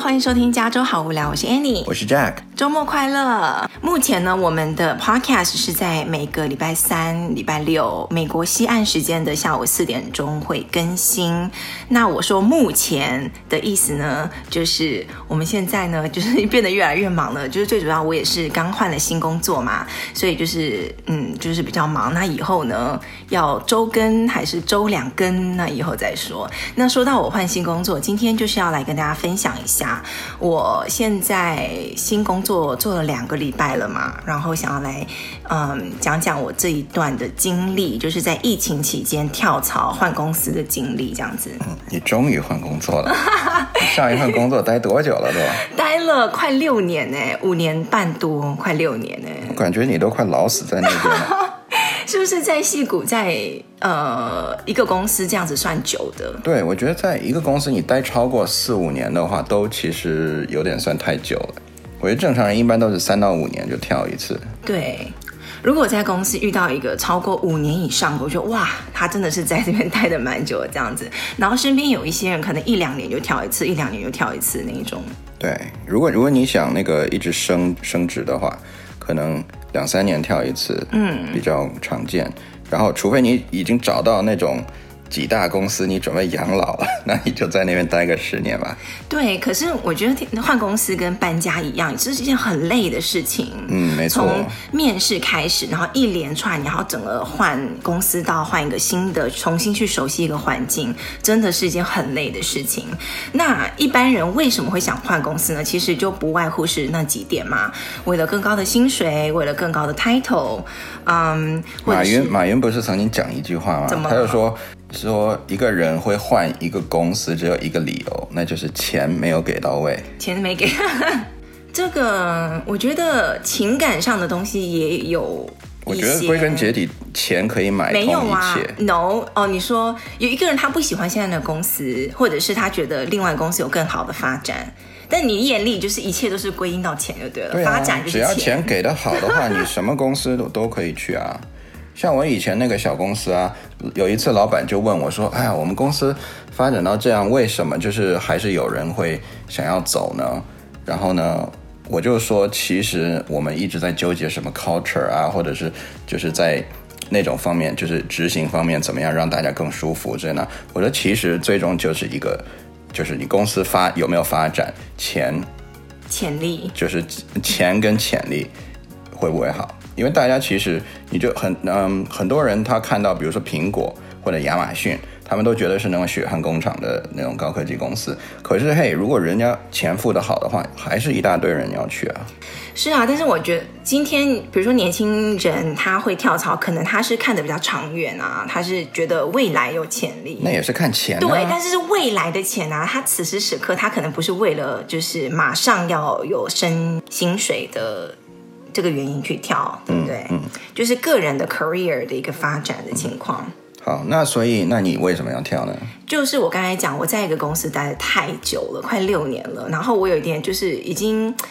欢迎收听《加州好无聊》，我是 Annie，我是 Jack。周末快乐。目前呢，我们的 Podcast 是在每个礼拜三、礼拜六美国西岸时间的下午四点钟会更新。那我说目前的意思呢，就是我们现在呢，就是变得越来越忙了。就是最主要，我也是刚换了新工作嘛，所以就是嗯，就是比较忙。那以后呢，要周更还是周两更？那以后再说。那说到我换新工作，今天就是要来跟大家分享一下，我现在新工作做做了两个礼拜了嘛，然后想要来嗯讲讲我这一段的经历，就是在疫情期间跳槽换公司的经历，这样子。嗯，你终于换工作了，上一份工作待多久了都？待了快六年呢，五年半多，快六年呢。我感觉你都快老死在那边了。是不是在戏谷，在呃一个公司这样子算久的？对，我觉得在一个公司你待超过四五年的话，都其实有点算太久了。我觉得正常人一般都是三到五年就跳一次。对，如果在公司遇到一个超过五年以上的，我觉得哇，他真的是在这边待的蛮久的这样子。然后身边有一些人可能一两年就跳一次，一两年就跳一次那一种。对，如果如果你想那个一直升升职的话，可能。两三年跳一次，嗯，比较常见。嗯、然后，除非你已经找到那种。几大公司，你准备养老了，那你就在那边待个十年吧。对，可是我觉得换公司跟搬家一样，这是一件很累的事情。嗯，没错。从面试开始，然后一连串，然后整个换公司到换一个新的，重新去熟悉一个环境，真的是一件很累的事情。那一般人为什么会想换公司呢？其实就不外乎是那几点嘛，为了更高的薪水，为了更高的 title。嗯，马云，马云不是曾经讲一句话吗？怎么？他就说。说一个人会换一个公司，只有一个理由，那就是钱没有给到位。钱没给，这个我觉得情感上的东西也有。我觉得归根结底，钱可以买。没有啊，No 哦，你说有一个人他不喜欢现在的公司，或者是他觉得另外公司有更好的发展，但你眼里就是一切都是归因到钱就对了。对啊，发展就是钱。只要钱给的好的话，你什么公司都都可以去啊。像我以前那个小公司啊，有一次老板就问我说：“哎呀，我们公司发展到这样，为什么就是还是有人会想要走呢？”然后呢，我就说：“其实我们一直在纠结什么 culture 啊，或者是就是在那种方面，就是执行方面怎么样让大家更舒服这样呢？我说其实最终就是一个，就是你公司发有没有发展，钱，潜力，就是钱跟潜力会不会好？”因为大家其实你就很嗯，很多人他看到，比如说苹果或者亚马逊，他们都觉得是那种血汗工厂的那种高科技公司。可是嘿，如果人家钱付得好的话，还是一大堆人要去啊。是啊，但是我觉得今天，比如说年轻人他会跳槽，可能他是看的比较长远啊，他是觉得未来有潜力。那也是看钱啊。对，但是是未来的钱啊，他此时此刻他可能不是为了就是马上要有升薪水的。这个原因去跳，对不对？嗯，嗯，就是个人的 career 的一个发展的情况。好，那所以，那你为什么要跳呢？就是我刚才讲，我在一个公司待得太久了，快六年了，然后我有一点就是已经。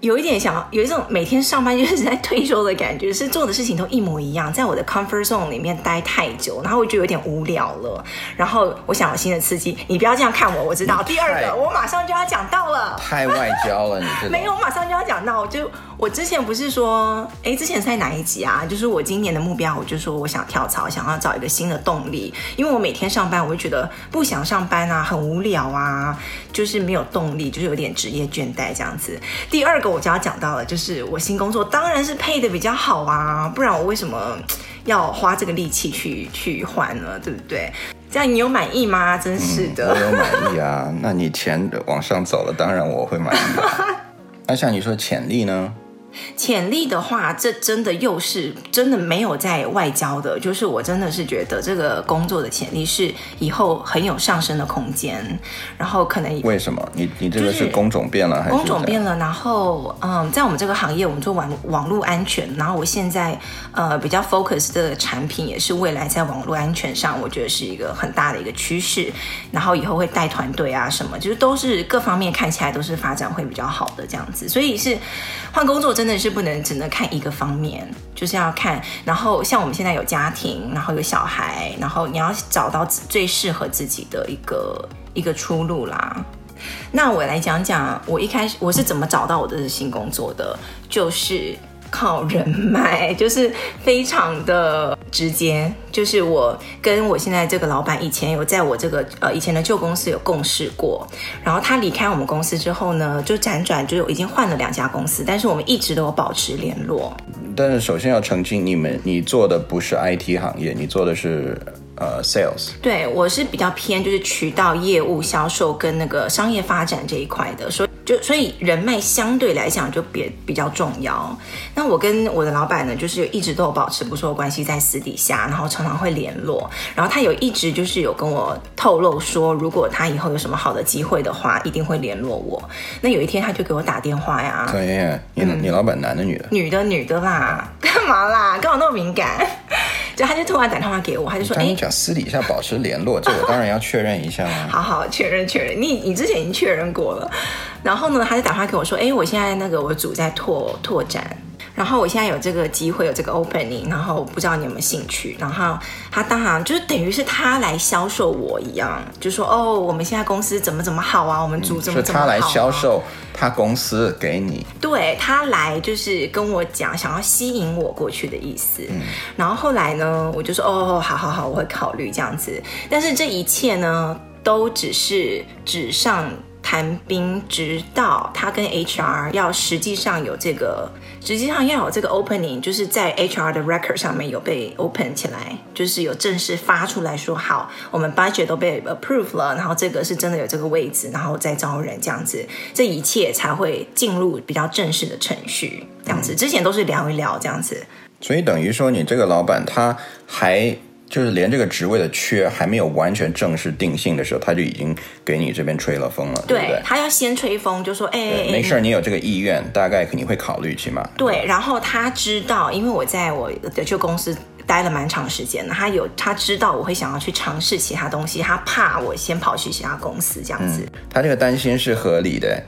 有一点想有一种每天上班就是在退休的感觉，是做的事情都一模一样，在我的 comfort zone 里面待太久，然后我就有点无聊了。然后我想有新的刺激，你不要这样看我，我知道。第二个，我马上就要讲到了，太外交了，你这 没有，我马上就要讲到。我就我之前不是说，哎，之前在哪一集啊？就是我今年的目标，我就说我想跳槽，想要找一个新的动力，因为我每天上班，我就觉得不想上班啊，很无聊啊，就是没有动力，就是有点职业倦怠这样子。第二个。我就要讲到了，就是我新工作当然是配的比较好啊，不然我为什么要花这个力气去去换呢？对不对？这样你有满意吗？真是的，嗯、我有满意啊。那你钱往上走了，当然我会满意。那像你说潜力呢？潜力的话，这真的又是真的没有在外交的，就是我真的是觉得这个工作的潜力是以后很有上升的空间，然后可能为什么？你你这个是工种变了还是工种变了？然后嗯，在我们这个行业，我们做网网络安全，然后我现在呃比较 focus 的产品也是未来在网络安全上，我觉得是一个很大的一个趋势，然后以后会带团队啊什么，就是都是各方面看起来都是发展会比较好的这样子，所以是换工作真。真的是不能只能看一个方面，就是要看。然后像我们现在有家庭，然后有小孩，然后你要找到最适合自己的一个一个出路啦。那我来讲讲我一开始我是怎么找到我的新工作的，就是。靠人脉，就是非常的直接。就是我跟我现在这个老板以前有在我这个呃以前的旧公司有共事过，然后他离开我们公司之后呢，就辗转就已经换了两家公司，但是我们一直都有保持联络。但是首先要澄清，你们你做的不是 IT 行业，你做的是呃 sales。对，我是比较偏就是渠道业务、销售跟那个商业发展这一块的，所以。就所以人脉相对来讲就比比较重要。那我跟我的老板呢，就是一直都有保持不错的关系，在私底下，然后常常会联络。然后他有一直就是有跟我透露说，如果他以后有什么好的机会的话，一定会联络我。那有一天他就给我打电话呀。可以，你、嗯、你老板男的女的？女的女的啦，干嘛啦？干嘛那么敏感？就他就突然打电话给我，他就说：“哎，你讲私底下保持联络，这我当然要确认一下啊。”好好确认确认，你你之前已经确认过了。然后呢，他就打电话给我说：“哎，我现在那个我组在拓拓展。”然后我现在有这个机会，有这个 opening，然后不知道你有没有兴趣。然后他当然就是等于是他来销售我一样，就说哦，我们现在公司怎么怎么好啊，我们组怎么怎么好啊。是他来销售他公司给你，对，他来就是跟我讲，想要吸引我过去的意思。嗯。然后后来呢，我就说哦，好好好，我会考虑这样子。但是这一切呢，都只是纸上谈兵，直到他跟 HR 要实际上有这个。实际上要有这个 opening，就是在 HR 的 record 上面有被 open 起来，就是有正式发出来说好，我们 budget 都被 approve 了，然后这个是真的有这个位置，然后再招人这样子，这一切才会进入比较正式的程序，这样子。之前都是聊一聊这样子。所以等于说，你这个老板他还。就是连这个职位的缺还没有完全正式定性的时候，他就已经给你这边吹了风了，对，对不对？他要先吹风，就说：“哎，没事儿，你有这个意愿，大概你会考虑，起码。”对，然后他知道，因为我在我的旧公司待了蛮长时间的，他有他知道我会想要去尝试其他东西，他怕我先跑去其他公司这样子。嗯，他这个担心是合理的。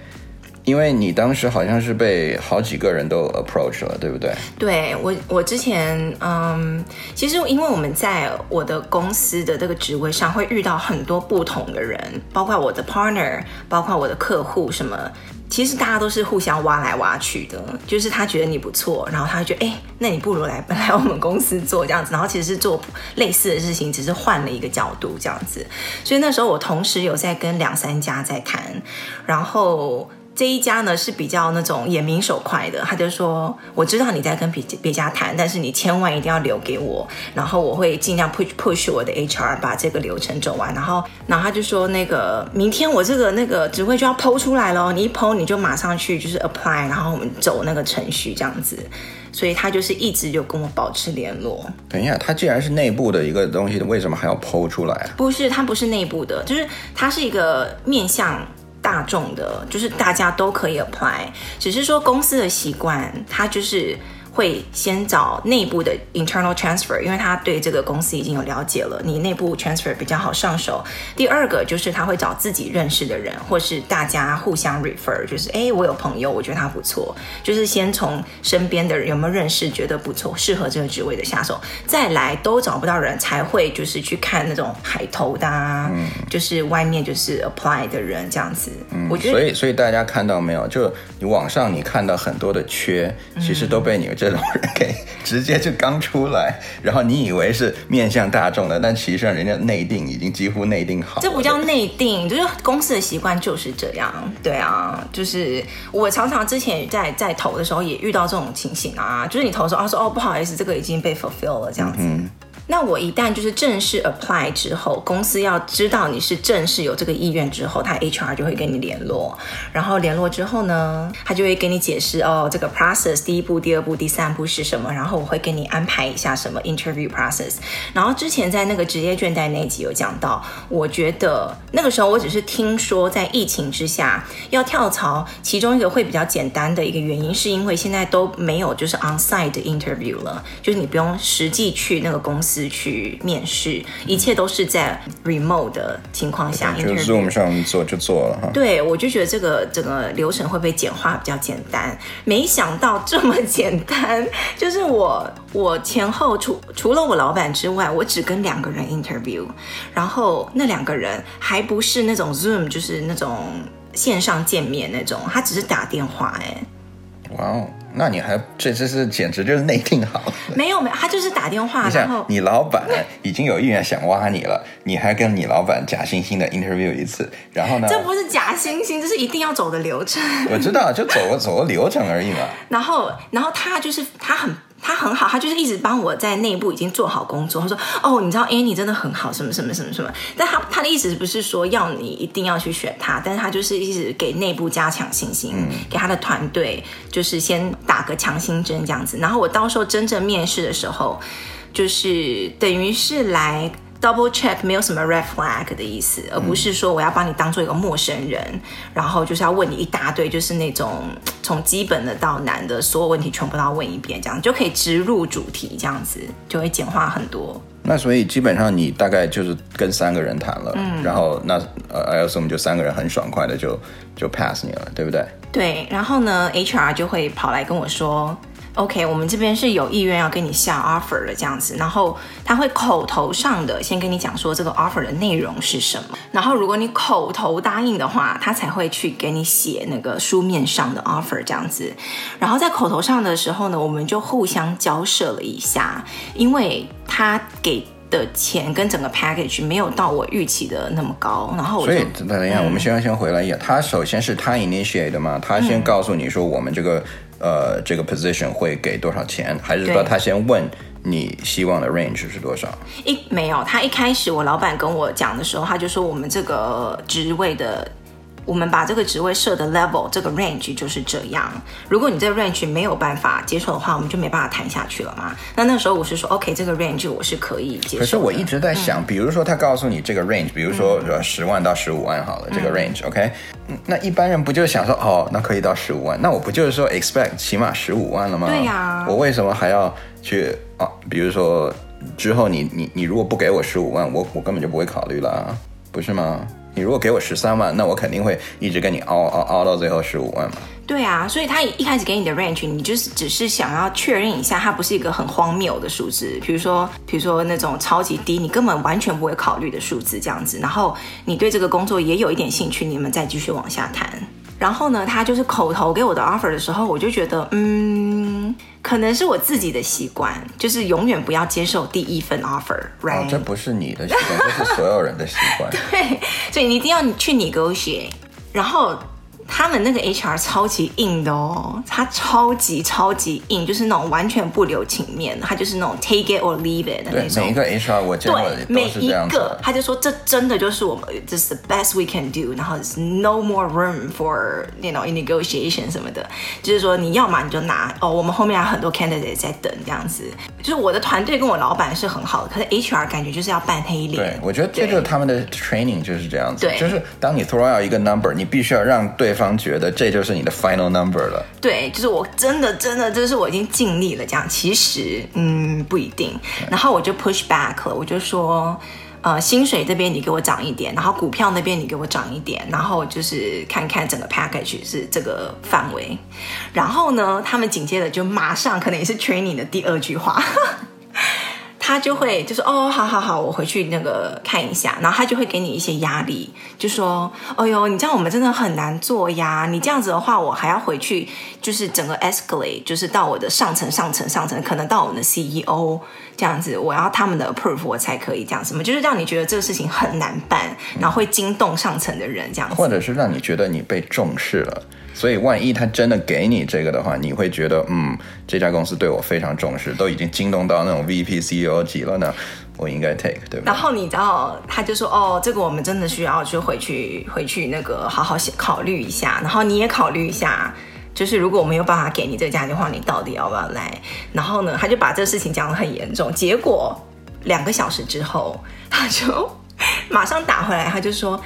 因为你当时好像是被好几个人都 approach 了，对不对？对，我，我之前，嗯，其实因为我们在我的公司的这个职位上会遇到很多不同的人，包括我的 partner，包括我的客户什么，其实大家都是互相挖来挖去的，就是他觉得你不错，然后他就觉得，哎，那你不如来本来我们公司做这样子，然后其实是做类似的事情，只是换了一个角度这样子，所以那时候我同时有在跟两三家在谈，然后。这一家呢是比较那种眼明手快的，他就说：“我知道你在跟别别家谈，但是你千万一定要留给我，然后我会尽量 push push 我的 HR 把这个流程走完。”然后，然后他就说：“那个明天我这个那个职位就要 po 出来了，你一 po 你就马上去就是 apply，然后我们走那个程序这样子。”所以他就是一直就跟我保持联络。等一下，他既然是内部的一个东西，为什么还要 po 出来啊？不是，他不是内部的，就是他是一个面向。大众的，就是大家都可以 apply，只是说公司的习惯，它就是。会先找内部的 internal transfer，因为他对这个公司已经有了解了，你内部 transfer 比较好上手。第二个就是他会找自己认识的人，或是大家互相 refer，就是哎，我有朋友，我觉得他不错，就是先从身边的人有没有认识，觉得不错，适合这个职位的下手，再来都找不到人才会就是去看那种海投的啊，嗯，就是外面就是 apply 的人这样子。嗯，我觉得，所以所以大家看到没有，就你网上你看到很多的缺，其实都被你这。这种人给直接就刚出来，然后你以为是面向大众的，但其实上人家内定已经几乎内定好了。这不叫内定，就是公司的习惯就是这样。对啊，就是我常常之前在在投的时候也遇到这种情形啊，就是你投的时候，他说哦不好意思，这个已经被 fulfill 了这样子。嗯那我一旦就是正式 apply 之后，公司要知道你是正式有这个意愿之后，他 HR 就会跟你联络，然后联络之后呢，他就会给你解释哦，这个 process 第一步、第二步、第三步是什么，然后我会给你安排一下什么 interview process。然后之前在那个职业倦怠那一集有讲到，我觉得那个时候我只是听说在疫情之下要跳槽，其中一个会比较简单的一个原因，是因为现在都没有就是 on-site 的 interview 了，就是你不用实际去那个公司。去面试，一切都是在 remote 的情况下，就 Zoom 上做就做了哈。对，我就觉得这个整个流程会被简化，比较简单。没想到这么简单，就是我我前后除除了我老板之外，我只跟两个人 interview，然后那两个人还不是那种 Zoom，就是那种。线上见面那种，他只是打电话哎。哇哦，那你还这这是简直就是内定好了。没有没有，他就是打电话，然后你老板已经有意愿想挖你了，你还跟你老板假惺惺的 interview 一次，然后呢？这不是假惺惺，这是一定要走的流程。我知道，就走个走个流程而已嘛。然后然后他就是他很。他很好，他就是一直帮我在内部已经做好工作。他说：“哦，你知道 Annie 真的很好，什么什么什么什么。”但他他的意思不是说要你一定要去选他，但是他就是一直给内部加强信心，嗯、给他的团队就是先打个强心针这样子。然后我到时候真正面试的时候，就是等于是来。Double check 没有什么 red flag 的意思，而不是说我要把你当做一个陌生人，嗯、然后就是要问你一大堆，就是那种从基本的到难的所有问题全部都要问一遍，这样就可以直入主题，这样子就会简化很多。那所以基本上你大概就是跟三个人谈了，嗯，然后那呃，I assume 就三个人很爽快的就就 pass 你了，对不对？对，然后呢，HR 就会跑来跟我说。OK，我们这边是有意愿要跟你下 offer 的这样子，然后他会口头上的先跟你讲说这个 offer 的内容是什么，然后如果你口头答应的话，他才会去给你写那个书面上的 offer 这样子，然后在口头上的时候呢，我们就互相交涉了一下，因为他给的钱跟整个 package 没有到我预期的那么高，然后我所以等一下，嗯、我们先先回来一下，他首先是他 initiate 的嘛，他先告诉你说我们这个。呃，这个 position 会给多少钱？还是说他先问你希望的 range 是多少？一没有，他一开始我老板跟我讲的时候，他就说我们这个职位的。我们把这个职位设的 level 这个 range 就是这样。如果你这个 range 没有办法接受的话，我们就没办法谈下去了嘛。那那时候我是说，OK，这个 range 我是可以接受。可是我一直在想，嗯、比如说他告诉你这个 range，比如说十万到十五万好了，嗯、这个 range，OK，、嗯、那一般人不就想说，哦，那可以到十五万，那我不就是说 expect 起码十五万了吗？对呀、啊。我为什么还要去啊？比如说之后你你你如果不给我十五万，我我根本就不会考虑了，不是吗？你如果给我十三万，那我肯定会一直跟你熬熬熬到最后十五万嘛。对啊，所以他一开始给你的 range，你就是只是想要确认一下，它不是一个很荒谬的数字，比如说，比如说那种超级低，你根本完全不会考虑的数字这样子。然后你对这个工作也有一点兴趣，你们再继续往下谈。然后呢，他就是口头给我的 offer 的时候，我就觉得，嗯，可能是我自己的习惯，就是永远不要接受第一份 offer，right？哦，这不是你的习惯，这是所有人的习惯。对，所以你一定要去 negotiate，然后。他们那个 HR 超级硬的哦，他超级超级硬，就是那种完全不留情面，他就是那种 take it or leave it 的那种。每一个 HR 我见过的都是这样子。每一个，他就说这真的就是我们这是 the best we can do，然后 no more room for you know negotiation 什么的，就是说你要嘛你就拿哦，我们后面还有很多 candidate 在等这样子。就是我的团队跟我老板是很好的，可是 HR 感觉就是要扮黑脸。对，我觉得这就是他们的 training 就是这样子，对就是当你 throw out 一个 number，你必须要让对方觉得这就是你的 final number 了。对，就是我真的真的，就是我已经尽力了这样。其实，嗯，不一定。然后我就 push back 了，我就说，呃，薪水这边你给我涨一点，然后股票那边你给我涨一点，然后就是看看整个 package 是这个范围。然后呢，他们紧接着就马上可能也是 training 的第二句话。他就会就是哦，好好好，我回去那个看一下，然后他就会给你一些压力，就说，哎呦，你这样我们真的很难做呀，你这样子的话，我还要回去，就是整个 escalate，就是到我的上层、上层、上层，可能到我们的 CEO 这样子，我要他们的 approve 我才可以这样子，什么就是让你觉得这个事情很难办，然后会惊动上层的人这样子，或者是让你觉得你被重视了。所以，万一他真的给你这个的话，你会觉得，嗯，这家公司对我非常重视，都已经惊动到那种 VP、CEO 级了呢，我应该 take，对吧？然后你知道，他就说，哦，这个我们真的需要去回去回去那个好好考虑一下，然后你也考虑一下，就是如果我没有办法给你这家的话，你到底要不要来？然后呢，他就把这个事情讲得很严重，结果两个小时之后，他就马上打回来，他就说，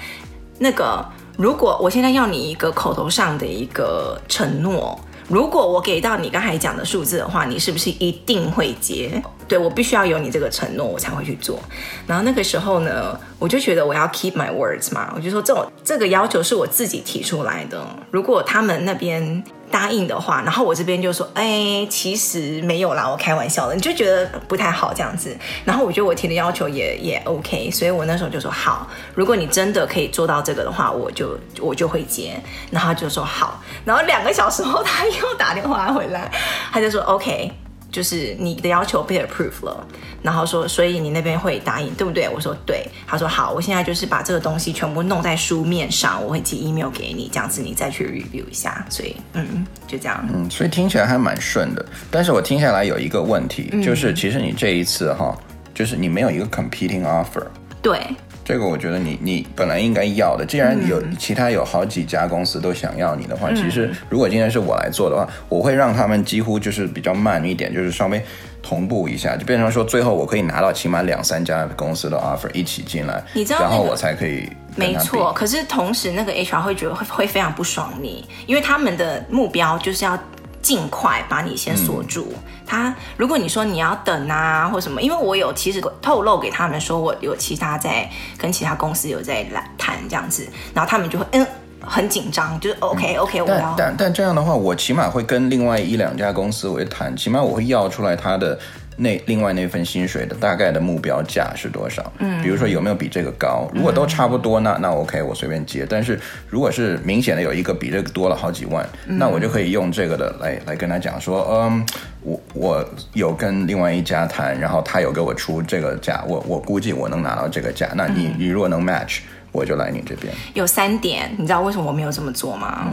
那个。如果我现在要你一个口头上的一个承诺，如果我给到你刚才讲的数字的话，你是不是一定会接？对，我必须要有你这个承诺，我才会去做。然后那个时候呢，我就觉得我要 keep my words 嘛，我就说这种这个要求是我自己提出来的。如果他们那边答应的话，然后我这边就说，哎，其实没有啦，我开玩笑的，你就觉得不太好这样子。然后我觉得我提的要求也也 OK，所以我那时候就说好，如果你真的可以做到这个的话，我就我就会接。然后就说好，然后两个小时后他又打电话回来，他就说 OK。就是你的要求被 approve 了，然后说，所以你那边会答应，对不对？我说对。他说好，我现在就是把这个东西全部弄在书面上，我会寄 email 给你，这样子你再去 review 一下。所以，嗯，就这样。嗯，所以听起来还蛮顺的。但是我听下来有一个问题，嗯、就是其实你这一次哈，就是你没有一个 competing offer。对。这个我觉得你你本来应该要的，既然有其他有好几家公司都想要你的话，嗯、其实如果今天是我来做的话，我会让他们几乎就是比较慢一点，就是稍微同步一下，就变成说最后我可以拿到起码两三家公司的 offer 一起进来，你知道、那个，然后我才可以。没错，可是同时那个 HR 会觉得会会非常不爽你，因为他们的目标就是要。尽快把你先锁住。嗯、他，如果你说你要等啊，或什么，因为我有其实透露给他们说，我有其他在跟其他公司有在来谈这样子，然后他们就会嗯很紧张，就是 OK OK，我要。但但但这样的话，我起码会跟另外一两家公司我会谈，起码我会要出来他的。那另外那份薪水的大概的目标价是多少？嗯，比如说有没有比这个高？如果都差不多，那那 OK，我随便接。但是如果是明显的有一个比这个多了好几万，嗯、那我就可以用这个的来来跟他讲说，嗯，我我有跟另外一家谈，然后他有给我出这个价，我我估计我能拿到这个价。那你、嗯、你如果能 match。我就来你这边。有三点，你知道为什么我没有这么做吗？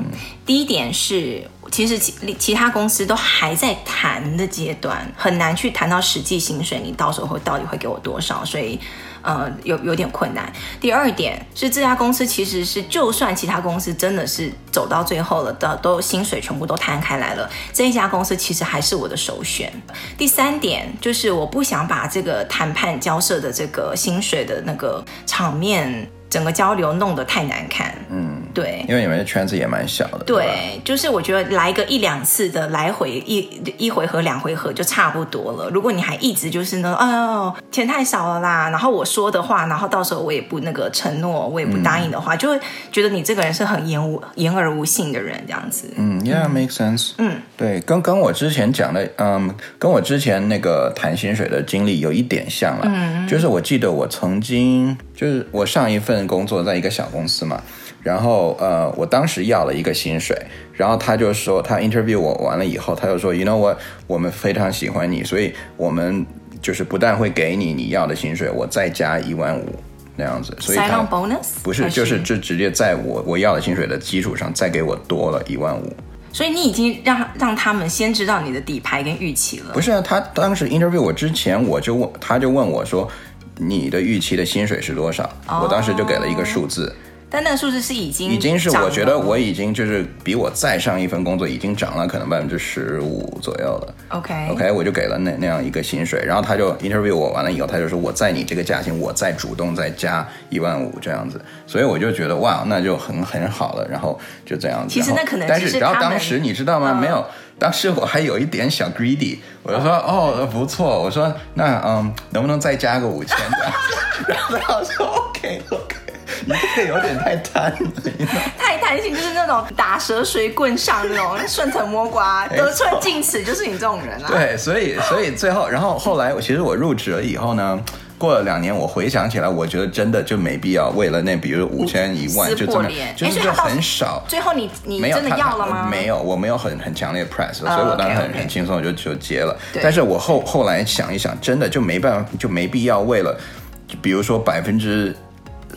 第一点是，其实其其他公司都还在谈的阶段，很难去谈到实际薪水，你到时候会到底会给我多少，所以呃有有点困难。第二点是这家公司其实是，就算其他公司真的是走到最后了，的都薪水全部都摊开来了，这一家公司其实还是我的首选。第三点就是我不想把这个谈判交涉的这个薪水的那个场面。整个交流弄得太难看，嗯，对，因为你们的圈子也蛮小的，对，吧就是我觉得来个一两次的来回一一回合两回合就差不多了。如果你还一直就是呢，哦，钱太少了啦，然后我说的话，然后到时候我也不那个承诺，我也不答应的话，嗯、就会觉得你这个人是很言无言而无信的人，这样子。嗯，Yeah，make sense。嗯，对，跟跟我之前讲的，嗯，跟我之前那个谈薪水的经历有一点像了，嗯，就是我记得我曾经。就是我上一份工作在一个小公司嘛，然后呃，我当时要了一个薪水，然后他就说他 interview 我完了以后，他就说，you know what，我们非常喜欢你，所以我们就是不但会给你你要的薪水，我再加一万五那样子，所以他不是，就是就直接在我我要的薪水的基础上再给我多了一万五，所以你已经让让他们先知道你的底牌跟预期了。不是啊，他当时 interview 我之前，我就问，他就问我说。你的预期的薪水是多少？Oh, 我当时就给了一个数字，但那个数字是已经已经是我觉得我已经就是比我再上一份工作已经涨了可能百分之十五左右了。OK OK，我就给了那那样一个薪水，然后他就 interview 我完了以后，他就说我在你这个价钱，我再主动再加一万五这样子，所以我就觉得哇，那就很很好了，然后就这样子。其实那可能是但是然后当时你知道吗？没有。当时我还有一点小 greedy，我就说哦不错，我说那嗯能不能再加个五千的？然后他说 OK OK，你这个有点太贪了，太贪心就是那种打蛇随棍上那种顺藤摸瓜 得寸进尺，就是你这种人啊。对，所以所以最后然后后来其实我入职了以后呢。过了两年，我回想起来，我觉得真的就没必要为了那，比如五千一万就这么，就是就很少。最后你你真的要了吗？没有，我没有很很强烈的 press，所以我当时很很轻松就就接了。但是我后后来想一想，真的就没办法，就没必要为了，比如说百分之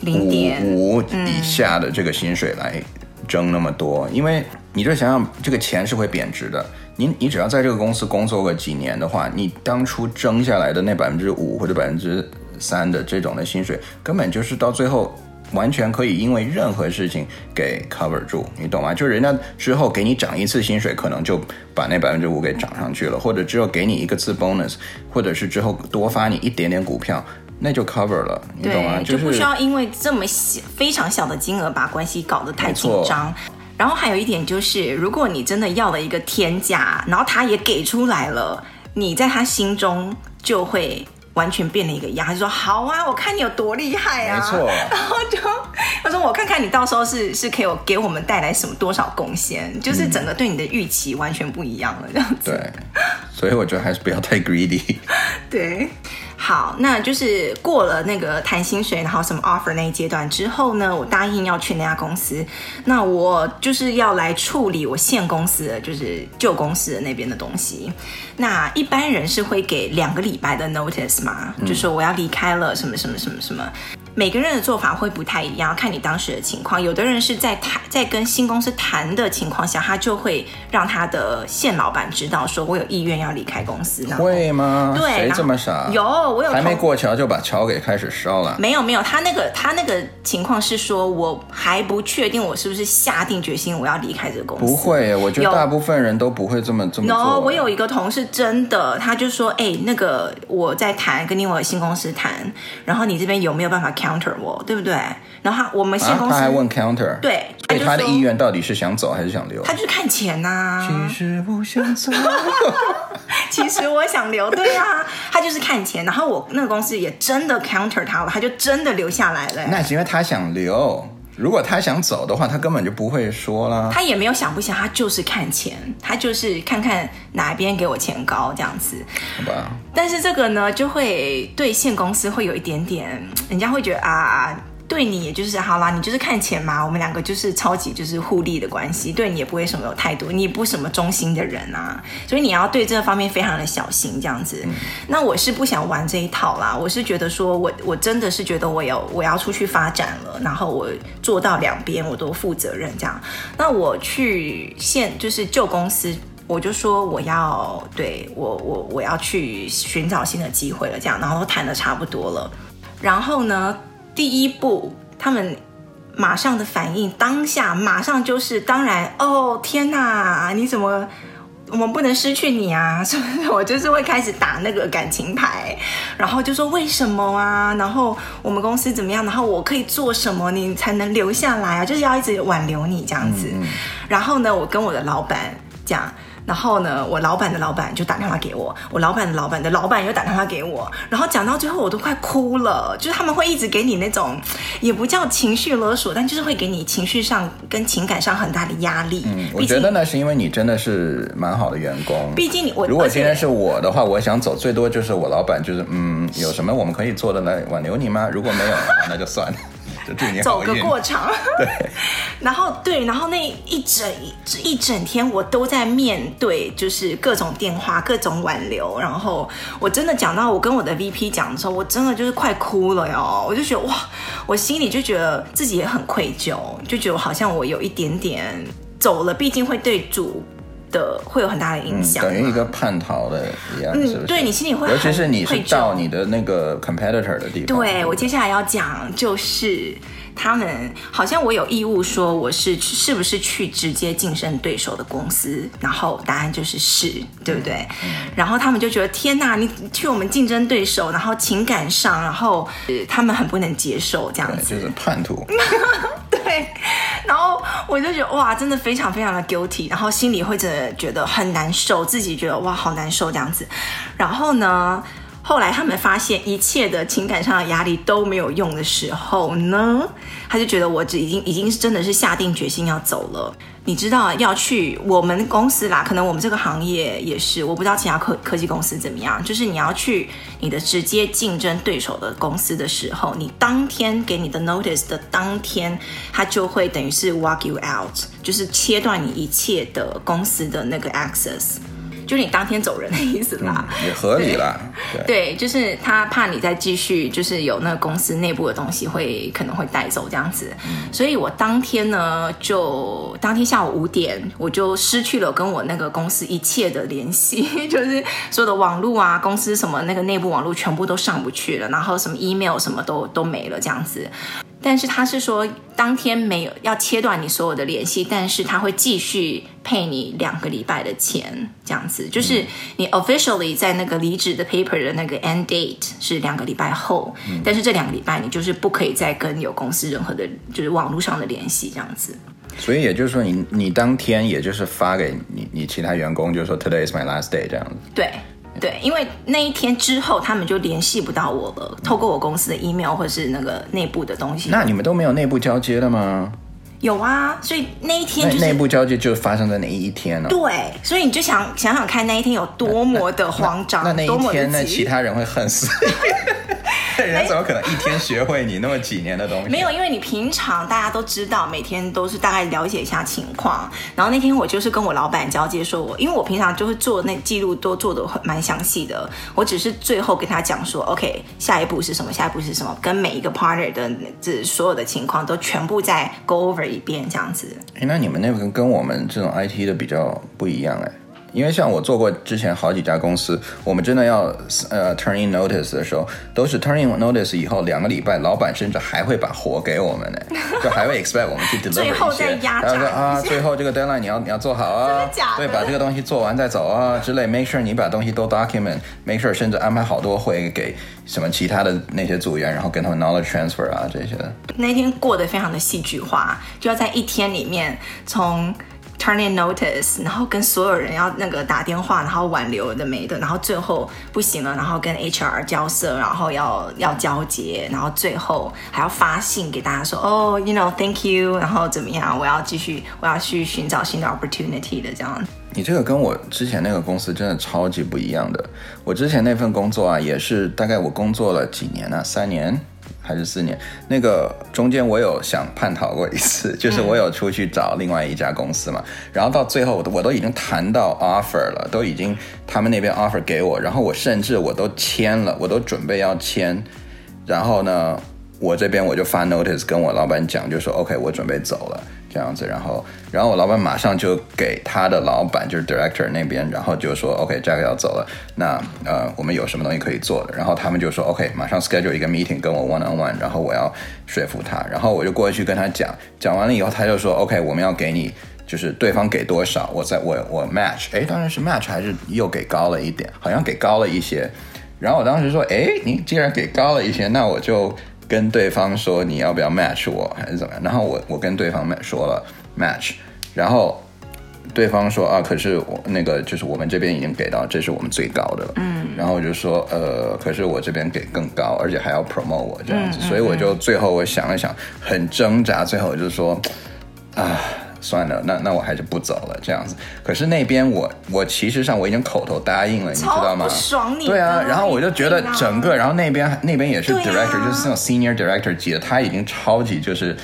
五五以下的这个薪水来争那么多，因为你就想想，这个钱是会贬值的。你你只要在这个公司工作个几年的话，你当初挣下来的那百分之五或者百分之三的这种的薪水，根本就是到最后完全可以因为任何事情给 cover 住，你懂吗？就是人家之后给你涨一次薪水，可能就把那百分之五给涨上去了，或者只有给你一个次 bonus，或者是之后多发你一点点股票，那就 cover 了，你懂吗？就不需要因为这么小非常小的金额把关系搞得太紧张。然后还有一点就是，如果你真的要了一个天价，然后他也给出来了，你在他心中就会完全变了一个样，他就说：“好啊，我看你有多厉害啊！”没错，然后就他说我看看你到时候是是可以有给我们带来什么多少贡献，就是整个对你的预期完全不一样了，这样子。对，所以我觉得还是不要太 greedy。对。好，那就是过了那个谈薪水，然后什么 offer 那一阶段之后呢，我答应要去那家公司。那我就是要来处理我现公司的，就是旧公司的那边的东西。那一般人是会给两个礼拜的 notice 嘛，就说我要离开了，什么什么什么什么。每个人的做法会不太一样，看你当时的情况。有的人是在谈，在跟新公司谈的情况下，他就会让他的现老板知道，说我有意愿要离开公司。会吗？对，谁这么傻？有，我有。还没过桥就把桥给开始烧了。没有没有，他那个他那个情况是说，我还不确定我是不是下定决心我要离开这个公司。不会，我觉得大部分人都不会这么这么做。No，我有一个同事真的，他就说，哎，那个我在谈，跟另外新公司谈，然后你这边有没有办法 counter 我，对不对？然后我们新公司、啊、他还问 counter，对，所以他的意愿到底是想走还是想留？他就是看钱呐、啊。其实不想走，其实我想留，对啊，他就是看钱。然后我那个公司也真的 counter 他了，他就真的留下来了。那是因为他想留，如果他想走的话，他根本就不会说了。他也没有想不想，他就是看钱，他就是看看哪边给我钱高这样子。好吧。但是这个呢，就会对现公司会有一点点，人家会觉得啊。对你也就是好啦，你就是看钱嘛，我们两个就是超级就是互利的关系，对你也不会什么有太多，你也不什么忠心的人啊，所以你要对这方面非常的小心这样子。嗯、那我是不想玩这一套啦，我是觉得说我我真的是觉得我有我要出去发展了，然后我做到两边我都负责任这样。那我去现就是旧公司，我就说我要对我我我要去寻找新的机会了这样，然后谈的差不多了，然后呢？第一步，他们马上的反应，当下马上就是，当然，哦，天哪，你怎么，我们不能失去你啊？所以我就是会开始打那个感情牌，然后就说为什么啊？然后我们公司怎么样？然后我可以做什么，你才能留下来啊？就是要一直挽留你这样子。嗯嗯。然后呢，我跟我的老板讲。然后呢，我老板的老板就打电话给我，我老板的老板的老板又打电话给我，然后讲到最后我都快哭了，就是他们会一直给你那种，也不叫情绪勒索，但就是会给你情绪上跟情感上很大的压力。嗯，我觉得呢是因为你真的是蛮好的员工。毕竟你我如果今天是我的话，我想走最多就是我老板就是嗯，有什么我们可以做的来挽留你吗？如果没有，那就算了。走个过场，对，然后对，然后那一整一整天我都在面对，就是各种电话、各种挽留，然后我真的讲到我跟我的 VP 讲的时候，我真的就是快哭了哟，我就觉得哇，我心里就觉得自己也很愧疚，就觉得好像我有一点点走了，毕竟会对主。的会有很大的影响，等于一个叛逃的一样，嗯，是？对，你心里会，尤其是你是到你的那个 competitor 的地方。对，我接下来要讲就是他们好像我有义务说我是是不是去直接竞争对手的公司，然后答案就是是，对不对？嗯，然后他们就觉得天哪，你去我们竞争对手，然后情感上，然后他们很不能接受这样子，就是叛徒。然后我就觉得哇，真的非常非常的 guilty，然后心里会真的觉得很难受，自己觉得哇，好难受这样子。然后呢，后来他们发现一切的情感上的压力都没有用的时候呢，他就觉得我这已经已经是真的是下定决心要走了。你知道要去我们公司啦，可能我们这个行业也是，我不知道其他科科技公司怎么样。就是你要去你的直接竞争对手的公司的时候，你当天给你的 notice 的当天，他就会等于是 walk you out，就是切断你一切的公司的那个 access。就是你当天走人的意思啦，嗯、也合理啦。对，就是他怕你再继续，就是有那个公司内部的东西会可能会带走这样子。嗯、所以我当天呢，就当天下午五点，我就失去了跟我那个公司一切的联系，就是所有的网络啊，公司什么那个内部网络全部都上不去了，然后什么 email 什么都都没了这样子。但是他是说，当天没有要切断你所有的联系，但是他会继续配你两个礼拜的钱，这样子，就是你 officially 在那个离职的 paper 的那个 end date 是两个礼拜后，嗯、但是这两个礼拜你就是不可以再跟有公司任何的，就是网络上的联系，这样子。所以也就是说你，你你当天也就是发给你你其他员工，就是说 today is my last day 这样子。对。对，因为那一天之后，他们就联系不到我了，透过我公司的 email 或是那个内部的东西。那你们都没有内部交接了吗？有啊，所以那一天就是内部交接就发生在哪一天呢？对，所以你就想想想看，那一天有多么的慌张，那那，那，那，那一天，那其他人会恨死你。人怎么可能一天学会你那么几年的东西？没有，因为你平常大家都知道，每天都是大概了解一下情况。然后那天我就是跟我老板交接，说我因为我平常就是做那记录，都做的很蛮详细的。我只是最后跟他讲说，OK，下一步是什么？下一步是什么？跟每一个 partner 的这所有的情况都全部再 go over 一遍，这样子。哎，那你们那个跟我们这种 IT 的比较不一样哎。因为像我做过之前好几家公司，我们真的要呃 turn in notice 的时候，都是 turn in notice 以后两个礼拜，老板甚至还会把活给我们呢，就还会 expect 我们去 deliver 最后再压榨一些，然后说啊，最后这个 deadline 你要你要做好啊，对，把这个东西做完再走啊之类，make sure 你把东西都 document，make sure 甚至安排好多会给什么其他的那些组员，然后跟他们 knowledge transfer 啊这些的。那天过得非常的戏剧化，就要在一天里面从。Turn in notice，然后跟所有人要那个打电话，然后挽留的没的，然后最后不行了，然后跟 HR 交涉，然后要要交接，然后最后还要发信给大家说，哦，you know，thank you，然后怎么样？我要继续，我要去寻找新的 opportunity 的这样。你这个跟我之前那个公司真的超级不一样的。我之前那份工作啊，也是大概我工作了几年啊，三年。还是四年，那个中间我有想叛逃过一次，就是我有出去找另外一家公司嘛，嗯、然后到最后我都我都已经谈到 offer 了，都已经他们那边 offer 给我，然后我甚至我都签了，我都准备要签，然后呢，我这边我就发 notice 跟我老板讲，就说 OK，我准备走了。这样子，然后，然后我老板马上就给他的老板，就是 director 那边，然后就说，OK，Jack 要走了，那呃，我们有什么东西可以做的？然后他们就说，OK，马上 schedule 一个 meeting 跟我 one on one，然后我要说服他，然后我就过去跟他讲，讲完了以后，他就说，OK，我们要给你，就是对方给多少，我在我我 match，诶，当然是 match 还是又给高了一点，好像给高了一些，然后我当时说，诶，你既然给高了一些，那我就。跟对方说，你要不要 match 我还是怎么样？然后我我跟对方说了 match，然后对方说啊，可是我那个就是我们这边已经给到，这是我们最高的了。嗯，然后我就说呃，可是我这边给更高，而且还要 promote 我这样子，嗯嗯嗯，所以我就最后我想了想，很挣扎，最后我就说啊。算了，那那我还是不走了，这样子。可是那边我我其实上我已经口头答应了，你知道吗？爽你对啊，然后我就觉得整个，然后那边那边也是 director，、啊、就是那种 senior director 级的，他已经超级就是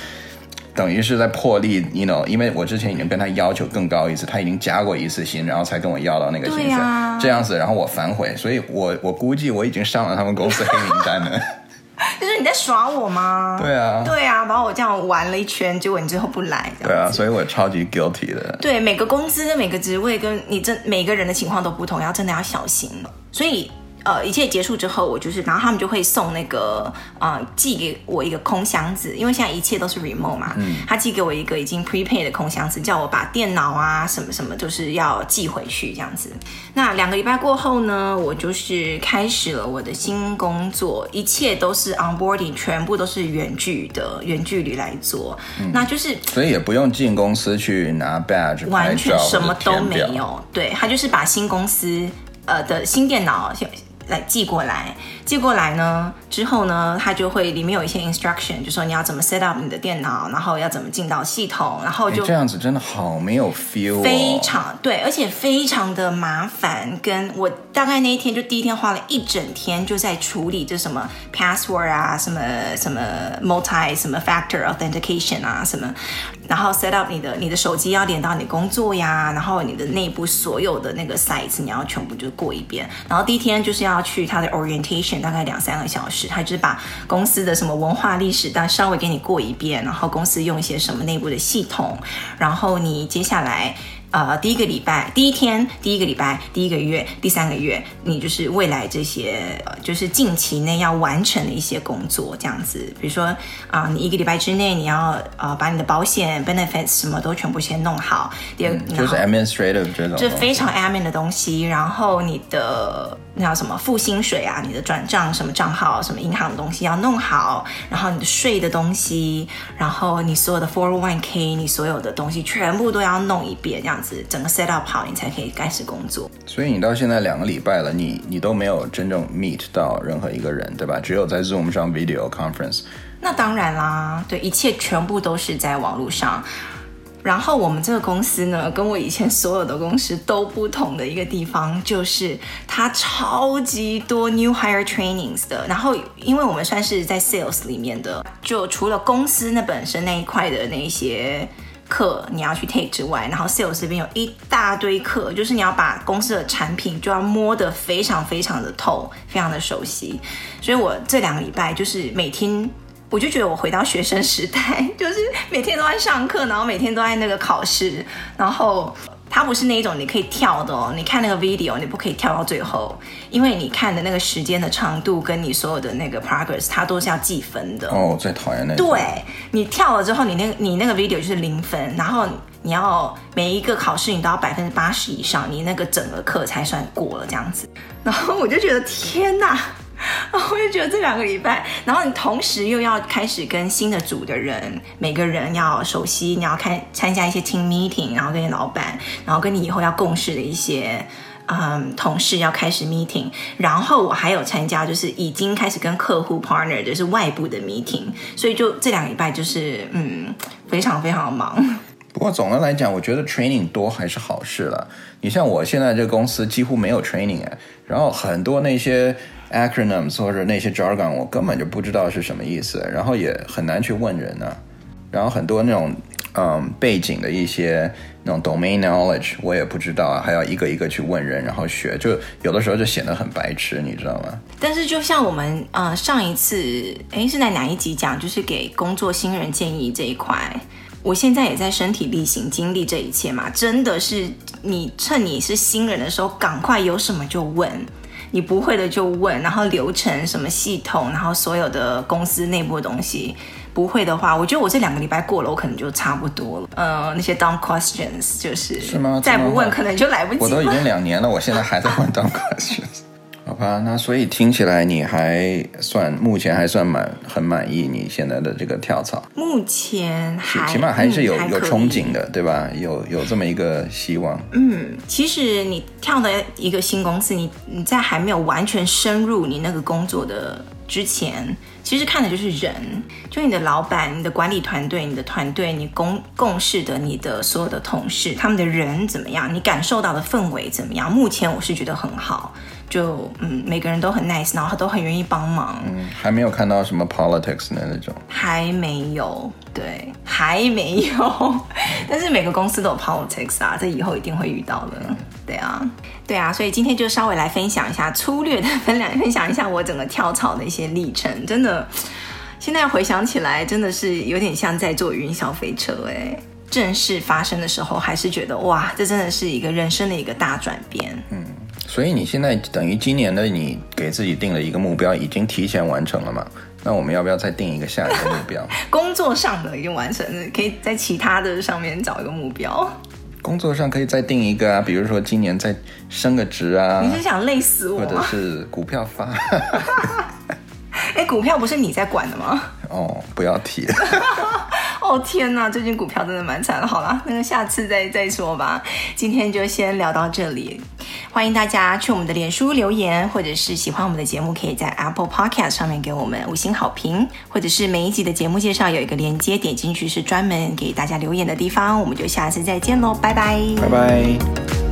等于是在破例，you know，因为我之前已经跟他要求更高一次，他已经加过一次薪，然后才跟我要到那个薪水，啊、这样子，然后我反悔，所以我我估计我已经上了他们公司黑名单了。就是你在耍我吗？对啊，对啊，把我这样玩了一圈，结果你最后不来，对啊，所以我超级 guilty 的。对，每个公司跟每个职位跟你这每个人的情况都不同，要真的要小心了。所以。呃，一切结束之后，我就是，然后他们就会送那个，呃，寄给我一个空箱子，因为现在一切都是 remote 嘛，嗯，他寄给我一个已经 prepaid 的空箱子，叫我把电脑啊什么什么就是要寄回去这样子。那两个礼拜过后呢，我就是开始了我的新工作，一切都是 onboarding，全部都是远距的，远距离来做，嗯，那就是，所以也不用进公司去拿 badge，完全什么都没有，对，他就是把新公司呃的新电脑来寄过来，寄过来呢之后呢，他就会里面有一些 instruction，就说你要怎么 set up 你的电脑，然后要怎么进到系统，然后就这样子真的好没有 feel，非常对，而且非常的麻烦。跟我大概那一天就第一天花了一整天就在处理这什么 password 啊，什么什么 multi 什么 factor authentication 啊什么。然后 set up 你的你的手机要连到你工作呀，然后你的内部所有的那个 sites 你要全部就过一遍。然后第一天就是要去他的 orientation，大概两三个小时，他就是把公司的什么文化历史，但稍微给你过一遍，然后公司用一些什么内部的系统，然后你接下来。呃，第一个礼拜、第一天、第一个礼拜、第一个月、第三个月，你就是未来这些，呃，就是近期内要完成的一些工作，这样子。比如说啊，呃，你一个礼拜之内你要呃把你的保险 benefits 什么都全部先弄好。第二，嗯，就是 administrative 这种，就非常 admin 的东西。然后你的那叫什么付薪水啊，你的转账什么账号，什么银行的东西要弄好，然后你的税的东西，然后你所有的 four one k，你所有的东西全部都要弄一遍，这样子整个 set up 好，你才可以开始工作。所以你到现在两个礼拜了，你你都没有真正 meet 到任何一个人，对吧？只有在 Zoom 上 video conference。那当然啦，对，一切全部都是在网络上。然后我们这个公司呢，跟我以前所有的公司都不同的一个地方，就是它超级多 new hire trainings 的。然后，因为我们算是在 sales 里面的，就除了公司那本身那一块的那些课你要去 take 之外，然后 sales 这边有一大堆课，就是你要把公司的产品就要摸得非常非常的透，非常的熟悉。所以我这两个礼拜就是每天。我就觉得我回到学生时代，就是每天都在上课，然后每天都在那个考试，然后它不是那一种你可以跳的哦。你看那个 video，你不可以跳到最后，因为你看的那个时间的长度跟你所有的那个 progress，它都是要计分的。哦，我最讨厌那个。对，你跳了之后，你那个你那个 video 就是零分，然后你要每一个考试你都要百分之八十以上，你那个整个课才算过了这样子。然后我就觉得天哪！我就觉得这两个礼拜，然后你同时又要开始跟新的组的人，每个人要熟悉，你要开参加一些 team meeting，然后跟你老板，然后跟你以后要共事的一些嗯同事要开始 meeting，然后我还有参加就是已经开始跟客户 partner 就是外部的 meeting，所以就这两个礼拜就是嗯非常非常忙。不过总的来讲，我觉得 training 多还是好事了。你像我现在这个公司几乎没有 training 哎，然后很多那些。acronyms 或者那些 jargon 我根本就不知道是什么意思，然后也很难去问人呢、然后很多那种嗯背景的一些那种 domain knowledge 我也不知道啊，还要一个一个去问人，然后学，就有的时候就显得很白痴，你知道吗？但是就像我们呃上一次诶是在哪一集讲，就是给工作新人建议这一块，我现在也在身体力行经历这一切嘛，真的是你趁你是新人的时候，赶快有什么就问。你不会的就问，然后流程什么系统，然后所有的公司内部的东西，不会的话，我觉得我这两个礼拜过了，我可能就差不多了。呃，那些 dumb questions 就是是吗？再不问可能就来不及了。我都已经两年了，我现在还在问 dumb questions。好吧，那所以听起来你还算目前还算满很满意你现在的这个跳槽。目前还起码还是有、嗯、有憧憬的，对吧？有有这么一个希望。嗯，其实你跳的一个新公司，你你在还没有完全深入你那个工作的之前，其实看的就是人，就你的老板、你的管理团队、你的团队、你共共事的你的所有的同事，他们的人怎么样？你感受到的氛围怎么样？目前我是觉得很好。就嗯，每个人都很 nice，然后都很愿意帮忙。嗯，还没有看到什么 politics 的那种。还没有，对，还没有。但是每个公司都有 politics 啊，这以后一定会遇到的。对啊，对啊，所以今天就稍微来分享一下，粗略的分两分享一下我整个跳槽的一些历程。真的，现在回想起来，真的是有点像在坐云霄飞车哎。正式发生的时候，还是觉得哇，这真的是一个人生的一个大转变。嗯。所以你现在等于今年的你给自己定了一个目标，已经提前完成了嘛？那我们要不要再定一个下一个目标？工作上的已经完成了，可以在其他的上面找一个目标。工作上可以再定一个啊，比如说今年再升个职啊。你是想累死我？或者是股票发？哎，股票不是你在管的吗？哦，不要提了。哦天哪，最近股票真的蛮惨的。好了，那个下次再再说吧。今天就先聊到这里。欢迎大家去我们的脸书留言，或者是喜欢我们的节目，可以在 Apple Podcast 上面给我们五星好评，或者是每一集的节目介绍有一个连接，点进去是专门给大家留言的地方。我们就下次再见喽，拜拜，拜拜。